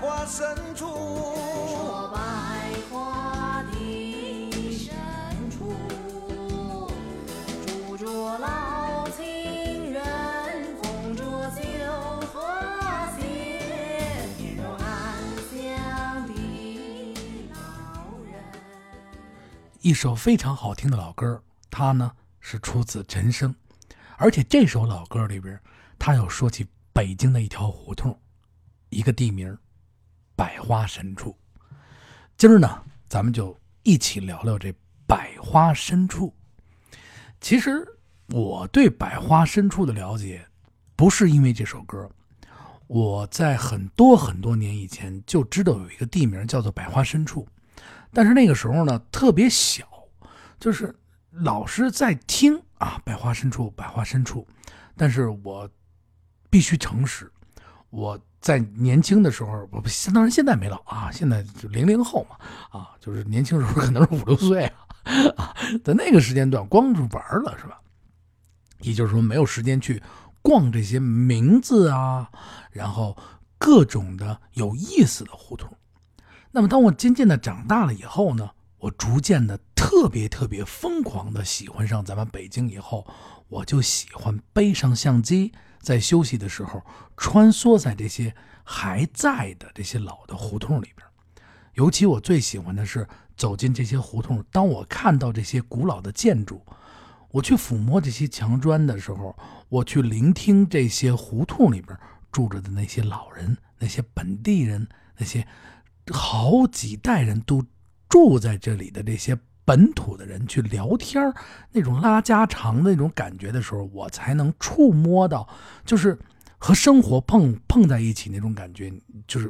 花深处。说百花的深处，住着老情人，红着酒和血，面容安详的老人。一首非常好听的老歌，它呢是出自陈升，而且这首老歌里边，他有说起北京的一条胡同，一个地名——百花深处。今儿呢，咱们就一起聊聊这百花深处。其实我对百花深处的了解，不是因为这首歌，我在很多很多年以前就知道有一个地名叫做百花深处，但是那个时候呢特别小，就是老是在听啊百花深处，百花深处，但是我必须诚实，我在年轻的时候，我不当然现在没老啊，现在就零零后嘛啊，就是年轻时候可能是五六岁啊，在那个时间段光是玩了是吧？也就是说没有时间去逛这些名字啊，然后各种的有意思的胡同。那么当我渐渐的长大了以后呢，我逐渐的特别特别疯狂的喜欢上咱们北京以后，我就喜欢背上相机，在休息的时候穿梭在这些还在的这些老的胡同里边。尤其我最喜欢的是走进这些胡同，当我看到这些古老的建筑，我去抚摸这些墙砖的时候，我去聆听这些胡同里边住着的那些老人、那些本地人、那些好几代人都住在这里的这些本土的人去聊天那种拉家常的那种感觉的时候，我才能触摸到，就是和生活碰碰在一起那种感觉，就是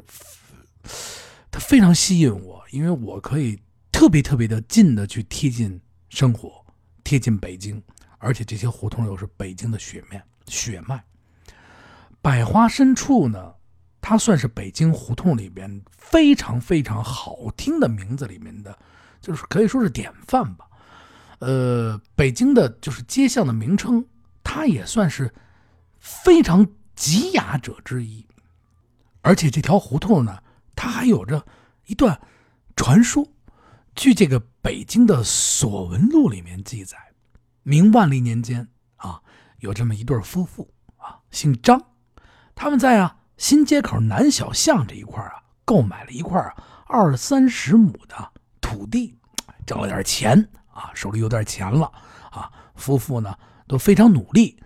它非常吸引我，因为我可以特别特别的近的去贴近生活，贴近北京，而且这些胡同又是北京的血脉血脉。百花深处呢，它算是北京胡同里边非常非常好听的名字里面的，就是可以说是典范吧。呃，北京的就是街巷的名称，它也算是非常极雅者之一。而且这条胡同呢，它还有着一段传说。据这个北京的《索闻录》里面记载，明万历年间啊，有这么一对夫妇啊，姓张，他们在啊新街口南小巷这一块啊，购买了一块二三十亩的土地，挣了点钱啊，手里有点钱了啊。夫妇呢都非常努力，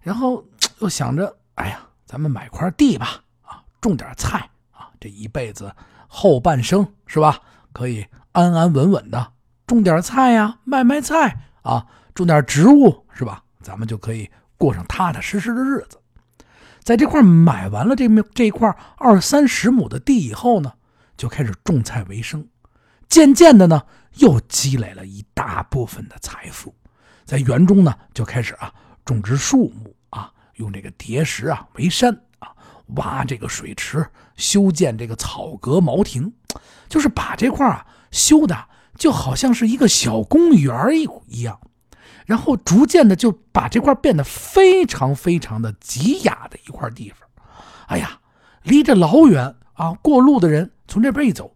然后又想着，哎呀，咱们买块地吧，啊，种点菜啊，这一辈子后半生是吧，可以安安稳稳的种点菜呀，卖卖菜啊，种点植物是吧？咱们就可以过上踏踏实实的日子。在这块买完了这这块二三十亩的地以后呢，就开始种菜为生。渐渐的呢，又积累了一大部分的财富。在园中呢，就开始啊种植树木啊，用这个叠石啊为山啊，挖这个水池，修建这个草阁茅亭，就是把这块啊修的就好像是一个小公园一一样。然后逐渐的就把这块变得非常非常的极雅的一块地方。哎呀，离着老远啊，过路的人从这边一走，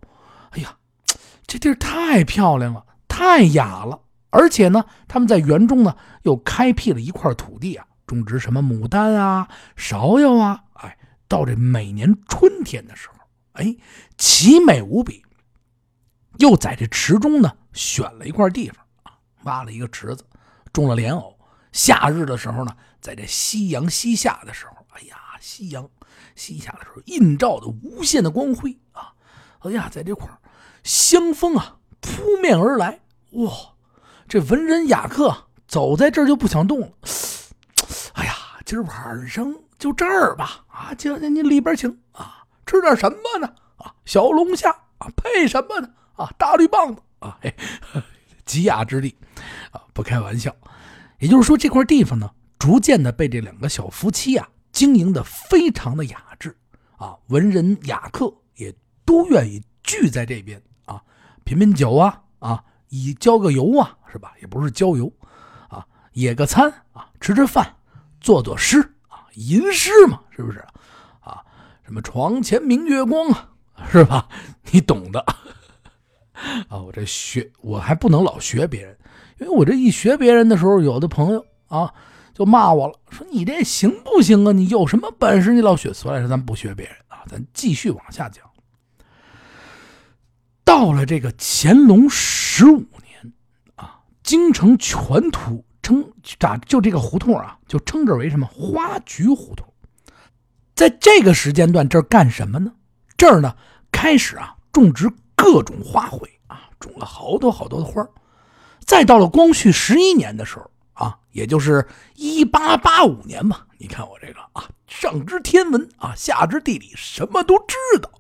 这地儿太漂亮了，太雅了。而且呢，他们在园中呢又开辟了一块土地啊，种植什么牡丹啊、芍药啊。哎，到这每年春天的时候，哎，奇美无比。又在这池中呢选了一块地方啊，挖了一个池子。种了莲藕，夏日的时候呢，在这夕阳西下的时候，哎呀，夕阳西下的时候，映照的无限的光辉啊，哎呀，在这块儿香风啊扑面而来，哇，这文人雅客走在这儿就不想动了。哎呀，今儿晚上就这儿吧，啊，姐姐您里边请啊，吃点什么呢？啊，小龙虾啊，配什么呢？啊，大绿棒子啊，嘿。极雅之地，啊，不开玩笑。也就是说，这块地方呢，逐渐的被这两个小夫妻啊经营的非常的雅致啊，文人雅客也都愿意聚在这边，品品酒啊啊，以郊个游啊，是吧？也不是郊游啊，野个餐啊，吃吃饭，作作诗啊，吟诗嘛，是不是？啊，什么床前明月光啊，是吧？你懂的。啊，我这学我还不能老学别人，因为我这一学别人的时候，有的朋友啊就骂我了，说你这行不行啊？你有什么本事？你老学？所以说咱不学别人啊，咱继续往下讲。到了这个乾隆十五年啊，京城全图称咋就这个胡同啊，就称之为什么花菊胡同。在这个时间段，这儿干什么呢？这儿呢开始啊种植各种花卉啊，种了好多好多的花再到了光绪十一年的时候啊，也就是一八八五年吧，你看我这个啊，上知天文啊，下知地理，什么都知道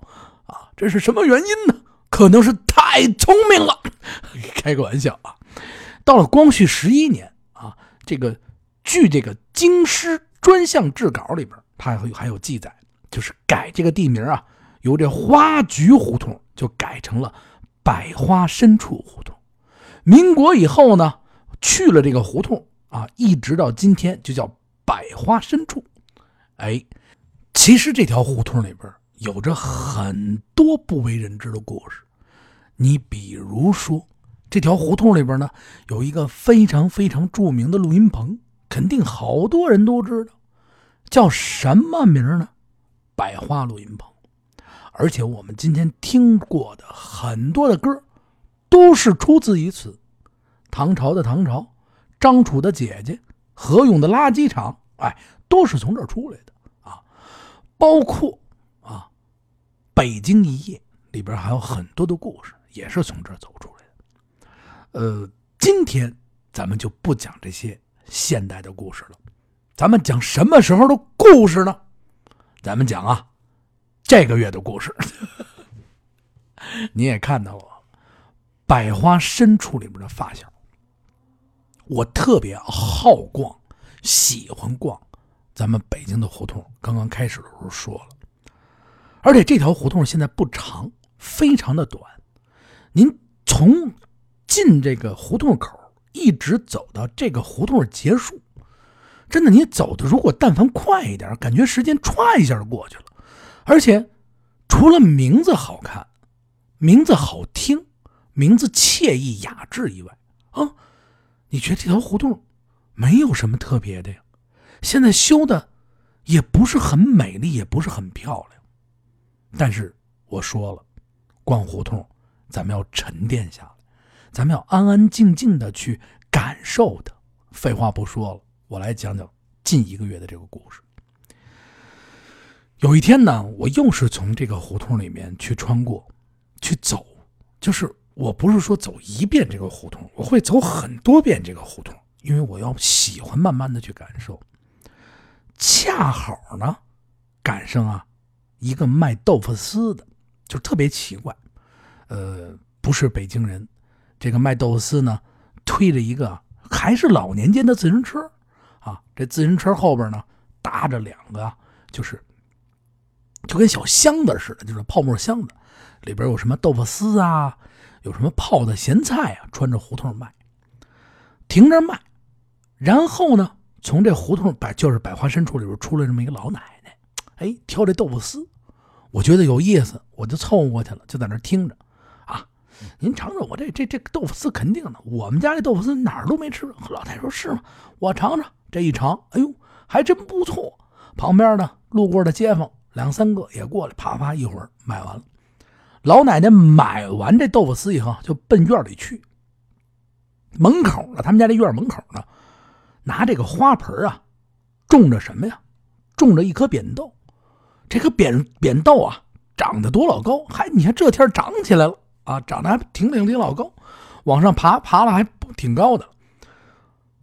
啊，这是什么原因呢？可能是太聪明了，开个玩笑啊。到了光绪十一年啊，这个据这个京师专项制稿里边，它还有还有记载，就是改这个地名啊，由这花菊胡同就改成了百花深处胡同。民国以后呢，去了这个胡同啊，一直到今天就叫百花深处。哎，其实这条胡同里边。有着很多不为人知的故事，你比如说，这条胡同里边呢，有一个非常非常著名的录音棚，肯定好多人都知道，叫什么名呢？百花录音棚。而且我们今天听过的很多的歌，都是出自于此。唐朝的唐朝，张楚的姐姐，何勇的垃圾场，哎，都是从这儿出来的啊，包括。北京一夜里边还有很多的故事，也是从这儿走出来的。呃，今天咱们就不讲这些现代的故事了，咱们讲什么时候的故事呢？咱们讲啊，这个月的故事。你也看到了，百花深处里面的发小。我特别好逛，喜欢逛咱们北京的胡同。刚刚开始的时候说了。而且这条胡同现在不长，非常的短。您从进这个胡同口一直走到这个胡同结束，真的，你走的如果但凡快一点，感觉时间歘一下就过去了。而且除了名字好看、名字好听、名字惬意雅致以外，啊，你觉得这条胡同没有什么特别的呀？现在修的也不是很美丽，也不是很漂亮。但是我说了，逛胡同，咱们要沉淀下来，咱们要安安静静的去感受的。废话不说了，我来讲讲近一个月的这个故事。有一天呢，我又是从这个胡同里面去穿过，去走，就是我不是说走一遍这个胡同，我会走很多遍这个胡同，因为我要喜欢慢慢的去感受。恰好呢，赶上啊。一个卖豆腐丝的，就特别奇怪，呃，不是北京人。这个卖豆腐丝呢，推着一个还是老年间的自行车，啊，这自行车后边呢搭着两个，就是就跟小箱子似的，就是泡沫箱子，里边有什么豆腐丝啊，有什么泡的咸菜啊，穿着胡同卖，停着卖。然后呢，从这胡同百就是百花深处里边出来这么一个老奶奶，哎，挑这豆腐丝。我觉得有意思，我就凑过去了，就在那听着。啊，您尝尝我这这这豆腐丝，肯定的。我们家这豆腐丝哪儿都没吃。老太太说：“是吗？我尝尝。”这一尝，哎呦，还真不错。旁边呢，路过的街坊两三个也过来，啪啪一会儿买完了。老奶奶买完这豆腐丝以后，就奔院里去。门口呢，他们家这院门口呢，拿这个花盆啊，种着什么呀？种着一颗扁豆。这个扁扁豆啊，长得多老高，还你看这天长起来了啊，长得还挺挺挺老高，往上爬爬了还挺高的。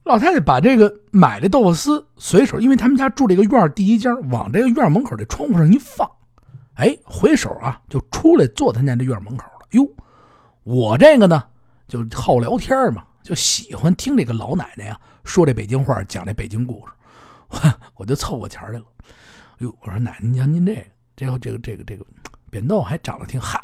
老太太把这个买的豆腐丝随手，因为他们家住这个院第一间，往这个院门口这窗户上一放，哎，回手啊就出来坐他家这院门口了。哟，我这个呢就好聊天嘛，就喜欢听这个老奶奶呀说这北京话，讲这北京故事，我就凑过钱来了。哟，我说奶奶，您您这个，这个这个这个这个扁豆还长得挺嗨，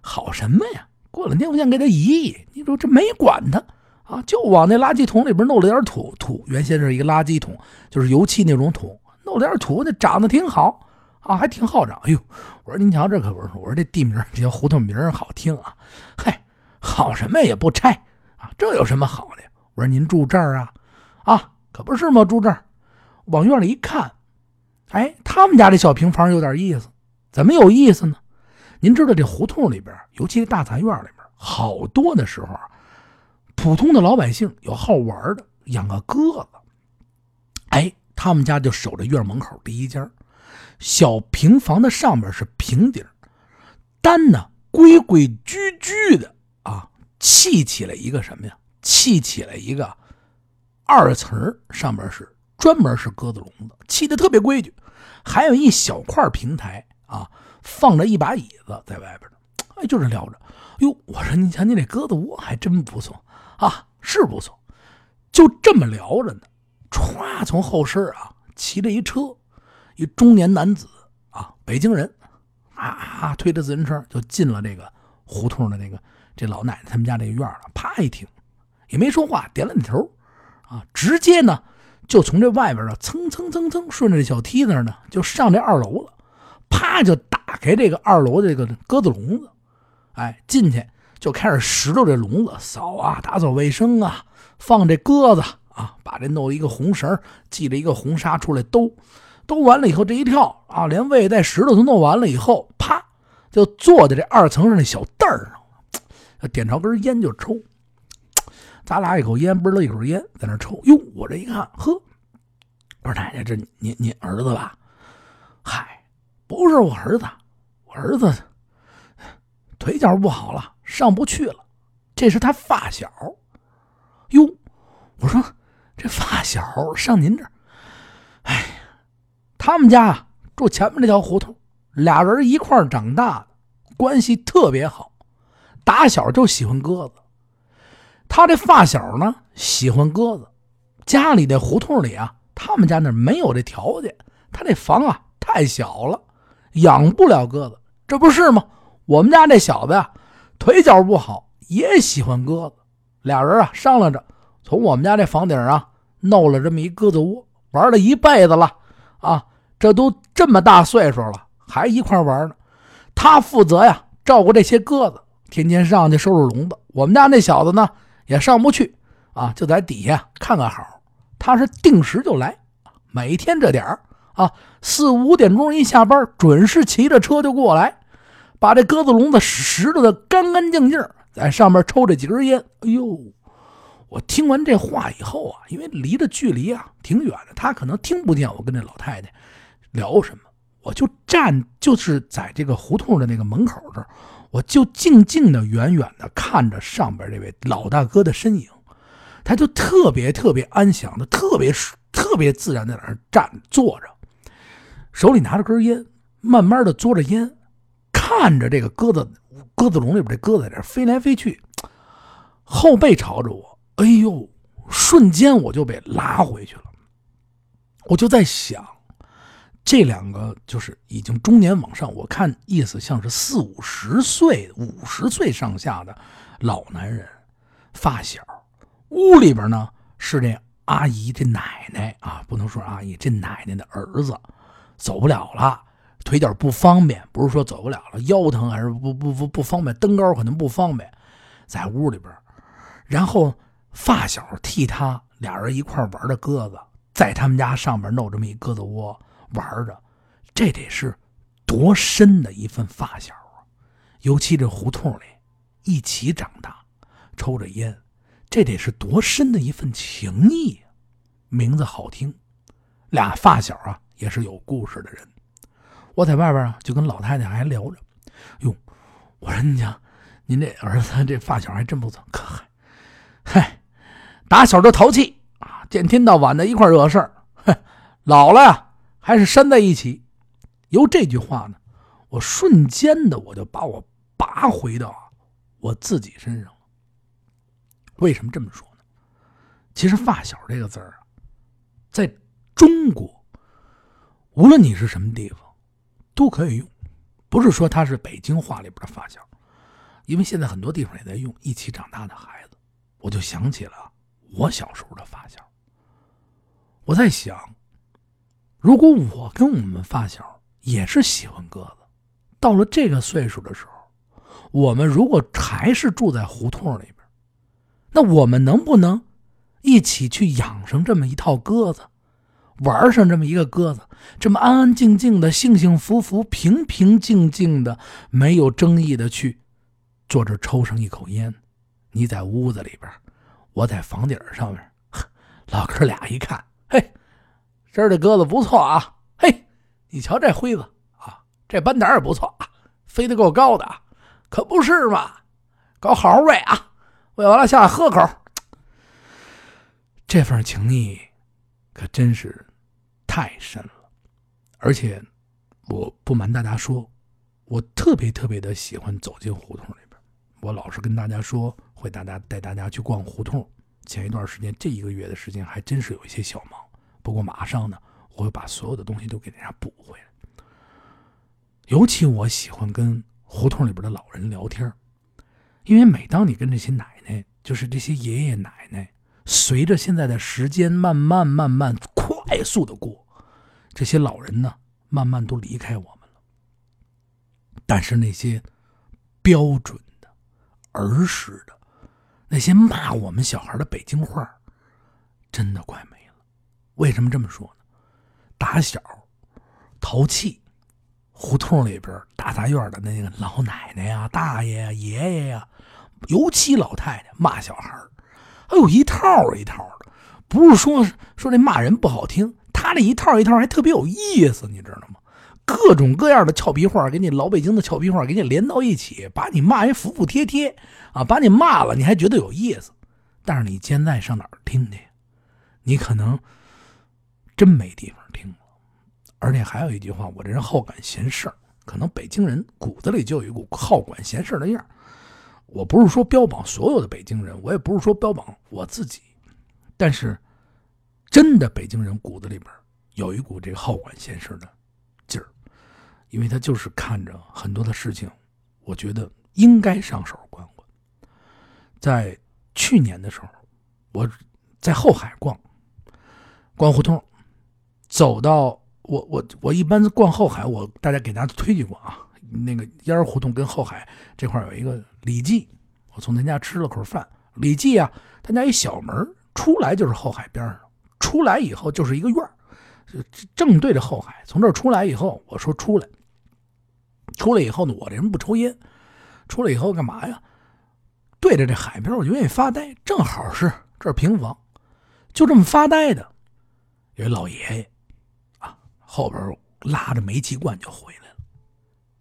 好什么呀？过两天我想给它移移，你说这没管它啊，就往那垃圾桶里边弄了点土土，原先是一个垃圾桶，就是油漆那种土，弄点土，那长得挺好啊，还挺好长。哎呦，我说您瞧这可不是，我说这地名这胡同名好听啊。嗨，好什么也不拆啊，这有什么好的？我说您住这儿啊？啊，可不是吗？住这儿，往院里一看，哎，他们家这小平房有点意思。怎么有意思呢？您知道这胡同里边，尤其是大杂院里边，好多的时候啊，普通的老百姓有好玩的，养个鸽子。哎，他们家就守着院门口第一家，小平房的上面是平顶，单呢规规矩矩的啊，砌起了一个什么呀？砌起了一个二层，上面是专门是鸽子笼子，砌的特别规矩，还有一小块平台。啊，放着一把椅子在外边呢，哎，就是聊着。哟，我说你瞧，你这鸽子窝还真不错啊，是不错。就这么聊着呢，歘，从后身啊骑着一车，一中年男子啊，北京人，啊，推着自行车就进了这个胡同的那个这老奶奶他们家这个院了。啪一停，也没说话，点了点头，啊，直接呢就从这外边啊蹭蹭蹭蹭顺着这小梯子呢就上这二楼了。啪就打开这个二楼这个鸽子笼子，哎，进去就开始拾掇这笼子，扫啊，打扫卫生啊，放这鸽子啊，把这弄一个红绳，系着一个红纱出来兜，兜完了以后这一跳啊，连喂带石头都弄完了以后，啪就坐在这二层上那小凳上，点着根烟就抽，咱俩一口烟，不是一口烟在那抽，哟，我这一看，呵，我说奶奶，这您您儿子吧？嗨。不是我儿子，我儿子腿脚不好了，上不去了。这是他发小。哟，我说这发小上您这儿，哎，他们家住前面那条胡同，俩人一块长大的，关系特别好，打小就喜欢鸽子。他这发小呢喜欢鸽子，家里的胡同里啊，他们家那没有这条件，他这房啊太小了。养不了鸽子，这不是吗？我们家这小子呀，腿脚不好，也喜欢鸽子。俩人啊商量着，从我们家这房顶啊弄了这么一鸽子窝，玩了一辈子了啊！这都这么大岁数了，还一块玩呢。他负责呀照顾这些鸽子，天天上去收拾笼子。我们家那小子呢也上不去啊，就在底下看看好。他是定时就来，每天这点儿。啊，四五点钟一下班，准是骑着车就过来，把这鸽子笼子拾掇的干干净净，在上面抽这几根烟。哎呦，我听完这话以后啊，因为离的距离啊挺远的，他可能听不见我跟这老太太聊什么，我就站就是在这个胡同的那个门口这儿，我就静静的、远远的看着上边这位老大哥的身影，他就特别特别安详的、特别特别自然的在那儿站坐着。手里拿着根烟，慢慢的嘬着烟，看着这个鸽子鸽子笼里边这鸽子在这飞来飞去，后背朝着我，哎呦，瞬间我就被拉回去了。我就在想，这两个就是已经中年往上，我看意思像是四五十岁、五十岁上下的老男人，发小，屋里边呢是这阿姨、这奶奶啊，不能说阿姨，这奶奶的儿子。走不了了，腿脚不方便，不是说走不了了，腰疼还是不不不不方便，登高可能不方便，在屋里边，然后发小替他俩人一块玩的鸽子，在他们家上面弄这么一鸽子窝玩着，这得是多深的一份发小啊！尤其这胡同里一起长大，抽着烟，这得是多深的一份情谊啊！名字好听，俩发小啊。也是有故事的人，我在外边啊，就跟老太太还聊着。哟，我说你讲，您这儿子这发小还真不错，可嗨，嗨，打小就淘气啊，见天到晚的一块惹事儿。哼，老了呀，还是拴在一起。由这句话呢，我瞬间的我就把我拔回到我自己身上了。为什么这么说呢？其实“发小”这个字儿啊，在中国。无论你是什么地方，都可以用，不是说他是北京话里边的发小，因为现在很多地方也在用一起长大的孩子，我就想起了我小时候的发小。我在想，如果我跟我们发小也是喜欢鸽子。到了这个岁数的时候，我们如果还是住在胡同里边，那我们能不能一起去养上这么一套鸽子，玩上这么一个鸽子，这么安安静静的、幸幸福福、平平静静的、没有争议的去坐这抽上一口烟？你在屋子里边，我在房顶上面，老哥俩一看，嘿，这儿的鸽子不错啊，嘿，你瞧这灰子啊。这斑点也不错啊，飞得够高的，可不是嘛？搞好好喂啊，喂完了下来喝口。这份情谊可真是太深了，而且我不瞒大家说，我特别特别的喜欢走进胡同里边。我老是跟大家说，会大家带大家去逛胡同。前一段时间，这一个月的时间还真是有一些小忙，不过马上呢，我会把所有的东西都给大家补回来。尤其我喜欢跟胡同里边的老人聊天，因为每当你跟这些奶奶，就是这些爷爷奶奶，随着现在的时间慢慢慢慢快速的过，这些老人呢，慢慢都离开我们了。但是那些标准的儿时的那些骂我们小孩的北京话，真的怪没了。为什么这么说呢？打小淘气。胡同里边大杂院的那个老奶奶呀、大爷呀、爷爷呀，尤其老太太骂小孩哎呦一套一套的，不是说说这骂人不好听，他这一套一套还特别有意思，你知道吗？各种各样的俏皮话，给你老北京的俏皮话给你连到一起，把你骂人服服帖帖啊，把你骂了你还觉得有意思，但是你现在上哪儿听去？你可能真没地方听了。而且还有一句话，我这人好管闲事儿，可能北京人骨子里就有一股好管闲事儿的样儿我不是说标榜所有的北京人，我也不是说标榜我自己，但是真的北京人骨子里边有一股这个好管闲事儿的劲儿，因为他就是看着很多的事情，我觉得应该上手管管。在去年的时候，我在后海逛逛胡同，走到。我我我一般逛后海，我大家给大家推荐过啊，那个烟儿胡同跟后海这块有一个李记，我从他家吃了口饭。李记啊，他家一小门出来就是后海边上，出来以后就是一个院正对着后海。从这出来以后，我说出来，出来以后呢，我这人不抽烟，出来以后干嘛呀？对着这海边，我就愿意发呆，正好是这平房，就这么发呆的，有一老爷爷。后边拉着煤气罐就回来了，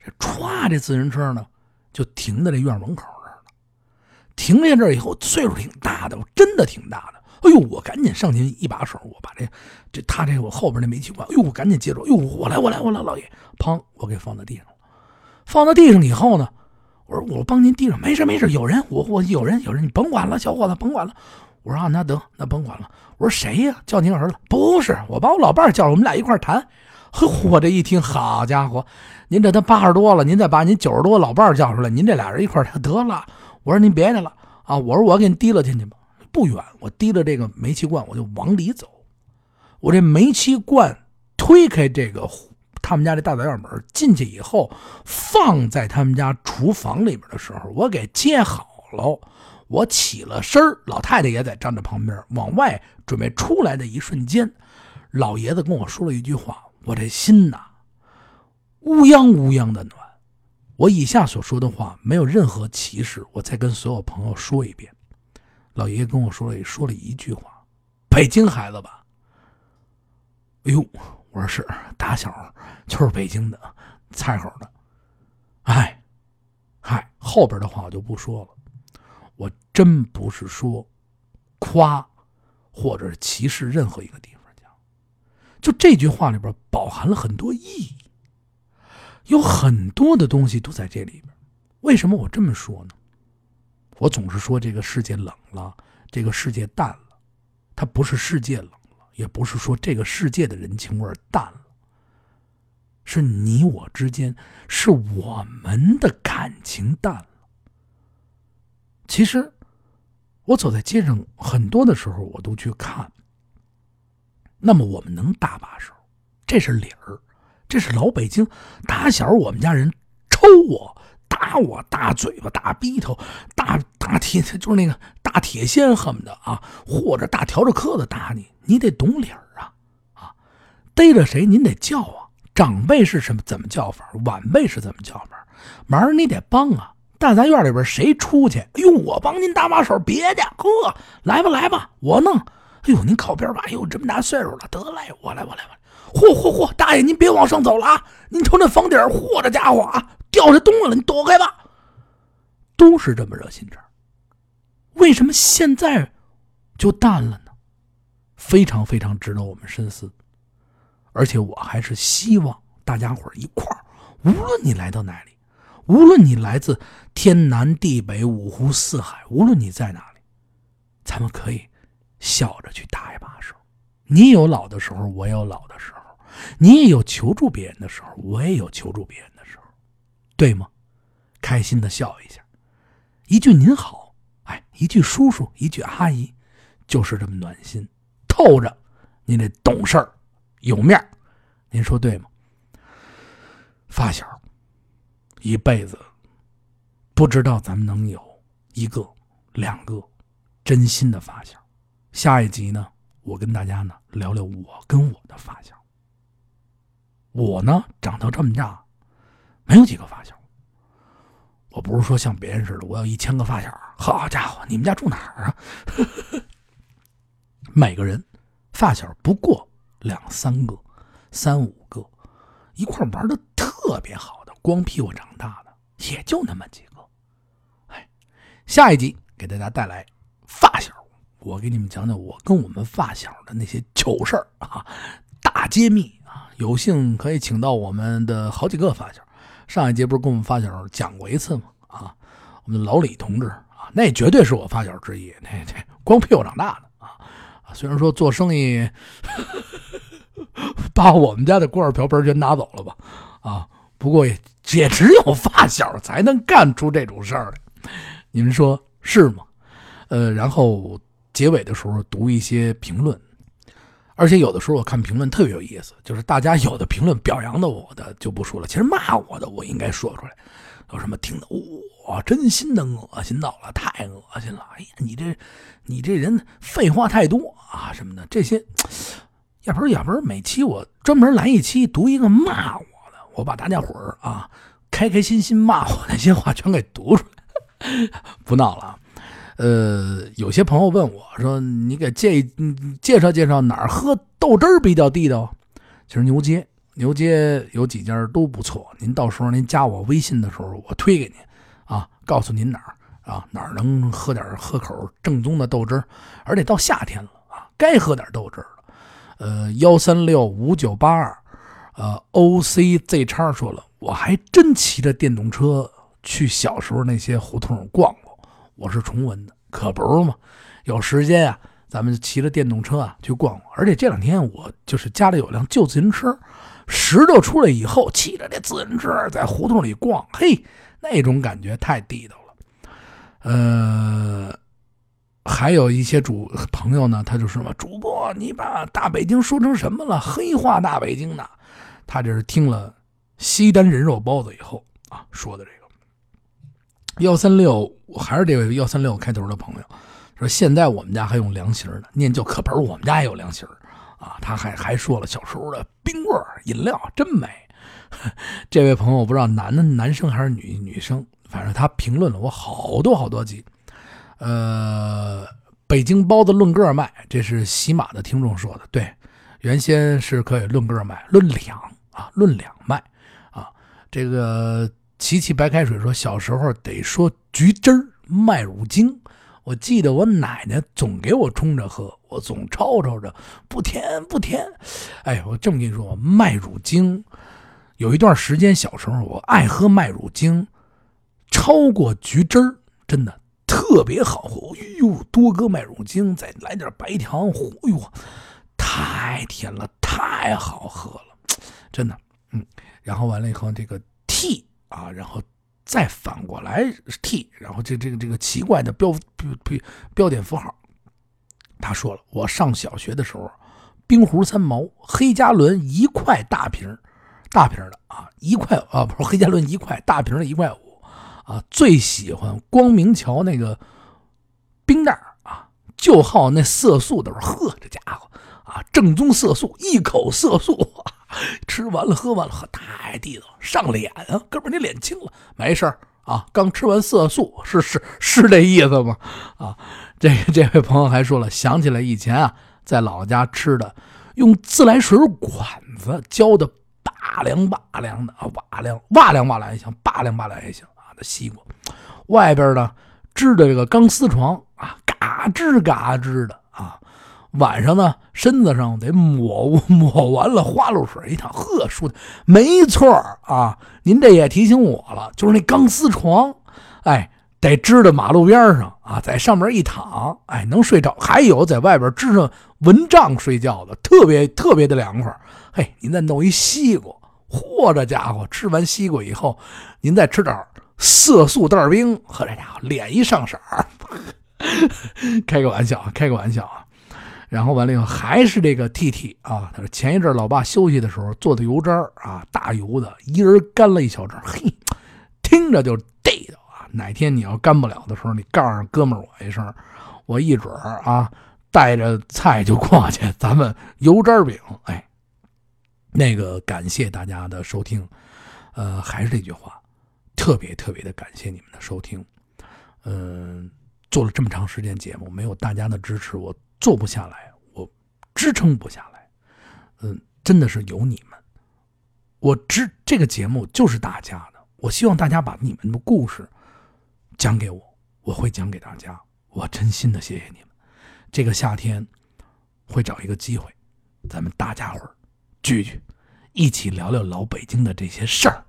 这歘，这自行车呢就停在这院门口这儿了。停在这儿以后，岁数挺大的，真的挺大的。哎呦，我赶紧上前一把手，我把这这他这我后边那煤气罐，哎呦，我赶紧接住，哎呦，我来我来我来，老爷，砰，我给放在地上了。放在地上以后呢，我说我帮您提上，没事没事，有人，我我有人有人，你甭管了，小伙子甭管了。我说啊，那得那甭管了。我说谁呀？叫您儿子？不是，我把我老伴叫，我们俩一块谈。呵，我这一听，好家伙，您这都八十多了，您再把您九十多老伴叫出来，您这俩人一块得了。我说您别的了啊，我说我给你提了进去吧，不远，我提了这个煤气罐，我就往里走。我这煤气罐推开这个他们家这大杂院门进去以后，放在他们家厨房里面的时候，我给接好了。我起了身老太太也在站在旁边，往外准备出来的一瞬间，老爷子跟我说了一句话，我这心呐，乌泱乌泱的暖。我以下所说的话没有任何歧视，我再跟所有朋友说一遍。老爷爷跟我说了说了一句话：“北京孩子吧。”哎呦，我说是，打小就是北京的，菜口的。哎，嗨，后边的话我就不说了。真不是说夸，或者歧视任何一个地方讲，就这句话里边饱含了很多意义，有很多的东西都在这里边。为什么我这么说呢？我总是说这个世界冷了，这个世界淡了，它不是世界冷了，也不是说这个世界的人情味淡了，是你我之间，是我们的感情淡了。其实，我走在街上很多的时候，我都去看。那么我们能搭把手，这是理儿，这是老北京，打小我们家人抽我、打我、大嘴巴、大鼻头、大大铁，就是那个大铁锨，恨不得啊，或者大笤帚磕子打你，你得懂理儿啊啊！逮着谁您得叫啊，长辈是什么怎么叫法，晚辈是怎么叫法，忙你得帮啊。但咱院里边谁出去，哎呦，我帮您搭把手，别的，呵，来吧来吧，我弄。哎呦，您靠边吧，哎呦，这么大岁数了，得来，我来我来我。嚯嚯嚯，大爷您别往上走了啊！您瞅那房顶，嚯，这家伙啊，掉下东西了，你躲开吧。都是这么热心肠，为什么现在就淡了呢？非常非常值得我们深思。而且我还是希望大家伙一块儿，无论你来到哪里。无论你来自天南地北、五湖四海，无论你在哪里，咱们可以笑着去搭一把手。你有老的时候，我有老的时候；你也有求助别人的时候，我也有求助别人的时候，对吗？开心的笑一下，一句您好，哎，一句叔叔，一句阿姨，就是这么暖心。透着，您得懂事儿，有面儿，您说对吗？发小。一辈子不知道咱们能有一个、两个真心的发小。下一集呢，我跟大家呢聊聊我跟我的发小。我呢长到这么大，没有几个发小。我不是说像别人似的，我有一千个发小。好家伙，你们家住哪儿啊？每个人发小不过两三个、三五个，一块玩的特别好。光屁股长大的也就那么几个，哎，下一集给大家带来发小，我给你们讲讲我跟我们发小的那些糗事儿啊，大揭秘啊！有幸可以请到我们的好几个发小，上一节不是跟我们发小讲过一次吗？啊，我们老李同志啊，那绝对是我发小之一，那那光屁股长大的啊啊！虽然说做生意 把我们家的锅碗瓢盆全拿走了吧，啊。不过也也只有发小才能干出这种事儿来，你们说是吗？呃，然后结尾的时候读一些评论，而且有的时候我看评论特别有意思，就是大家有的评论表扬的我的就不说了，其实骂我的我应该说出来。有什么听的我，真心的恶心到了，太恶心了！哎呀，你这你这人废话太多啊什么的这些，要不是要不是每期我专门来一期读一个骂我。我把大家伙儿啊，开开心心骂我那些话全给读出来，不闹了。呃，有些朋友问我说：“你给介介绍介绍哪儿喝豆汁儿比较地道？”其实牛街牛街有几家都不错。您到时候您加我微信的时候，我推给您啊，告诉您哪儿啊哪儿能喝点喝口正宗的豆汁儿。而且到夏天了啊，该喝点豆汁儿了。呃，幺三六五九八二。呃，O C Z 叉说了，我还真骑着电动车去小时候那些胡同逛过。我是崇文的，可不是嘛。有时间啊，咱们骑着电动车啊去逛逛。而且这两天我就是家里有辆旧自行车，石头出来以后，骑着这自行车在胡同里逛，嘿，那种感觉太地道了。呃，还有一些主朋友呢，他就说嘛，主播你把大北京说成什么了？黑化大北京呢？他这是听了西单人肉包子以后啊说的这个幺三六，还是这位幺三六开头的朋友说，现在我们家还用凉席呢，念旧课本我们家也有凉席啊。他还还说了小时候的冰棍饮料真美。这位朋友不知道男的男生还是女女生，反正他评论了我好多好多集。呃，北京包子论个卖，这是喜马的听众说的，对，原先是可以论个卖，论两。啊，论两卖，啊，这个琪琪白开水说，小时候得说橘汁儿麦乳精，我记得我奶奶总给我冲着喝，我总吵吵着不甜不甜。哎，我这么跟你说，麦乳精有一段时间，小时候我爱喝麦乳精，超过橘汁儿，真的特别好喝。哎呦，多搁麦乳精，再来点白糖，哎呦，太甜了，太好喝了。真的，嗯，然后完了以后，这个 T 啊，然后再反过来 T，然后这这个这个奇怪的标标标点符号，他说了，我上小学的时候，冰壶三毛，黑加仑一块大瓶，大瓶的啊，一块啊，不是黑加仑一块，大瓶的一块五啊。最喜欢光明桥那个冰袋啊，就好那色素的。呵，这家伙啊，正宗色素，一口色素，吃完了喝完了，喝太地道，上脸啊，哥们儿你脸青了，没事儿啊，刚吃完色素，是 是是这意思吗？啊，这这位朋友还说了，想起来以前啊，在老家吃的。用自来水管子浇的拔凉拔凉的啊，哇凉哇凉哇凉也行，拔凉拔凉也行啊。那西瓜外边呢织的这个钢丝床啊，嘎吱嘎吱的。晚上呢身子上得抹抹完了花露水一趟，呵，舒的没错啊。您这也提醒我了，就是那钢丝床，哎。得支到马路边上啊，在上面一躺，哎，能睡着。还有在外边支上蚊帐睡觉的，特别特别的凉快。嘿，您再弄一西瓜，嚯，这家伙吃完西瓜以后，您再吃点色素袋冰，呵，这家伙脸一上色儿。开个玩笑，开个玩笑啊。然后完了以后，还是这个 T T 啊，他说前一阵老爸休息的时候做的油渣啊，大油的，一人干了一小张，嘿，听着就地道啊。哪天你要干不了的时候，你告诉哥们儿我一声，我一准儿啊带着菜就过去，咱们油渣饼。哎，那个感谢大家的收听，呃，还是这句话，特别特别的感谢你们的收听。嗯，做了这么长时间节目，没有大家的支持，我做不下来，我支撑不下来。嗯，真的是有你们，我支这个节目就是大家的，我希望大家把你们的故事。讲给我，我会讲给大家。我真心的谢谢你们。这个夏天会找一个机会，咱们大家伙儿聚聚，一起聊聊老北京的这些事儿。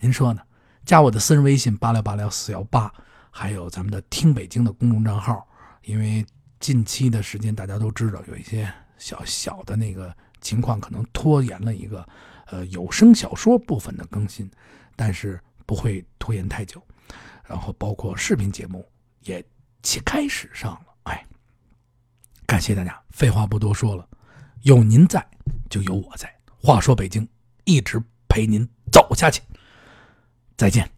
您说呢？加我的私人微信八六八六四幺八，还有咱们的听北京的公众账号。因为近期的时间大家都知道，有一些小小的那个情况，可能拖延了一个呃有声小说部分的更新，但是不会拖延太久。然后包括视频节目也起开始上了，哎，感谢大家！废话不多说了，有您在就有我在。话说北京，一直陪您走下去。再见。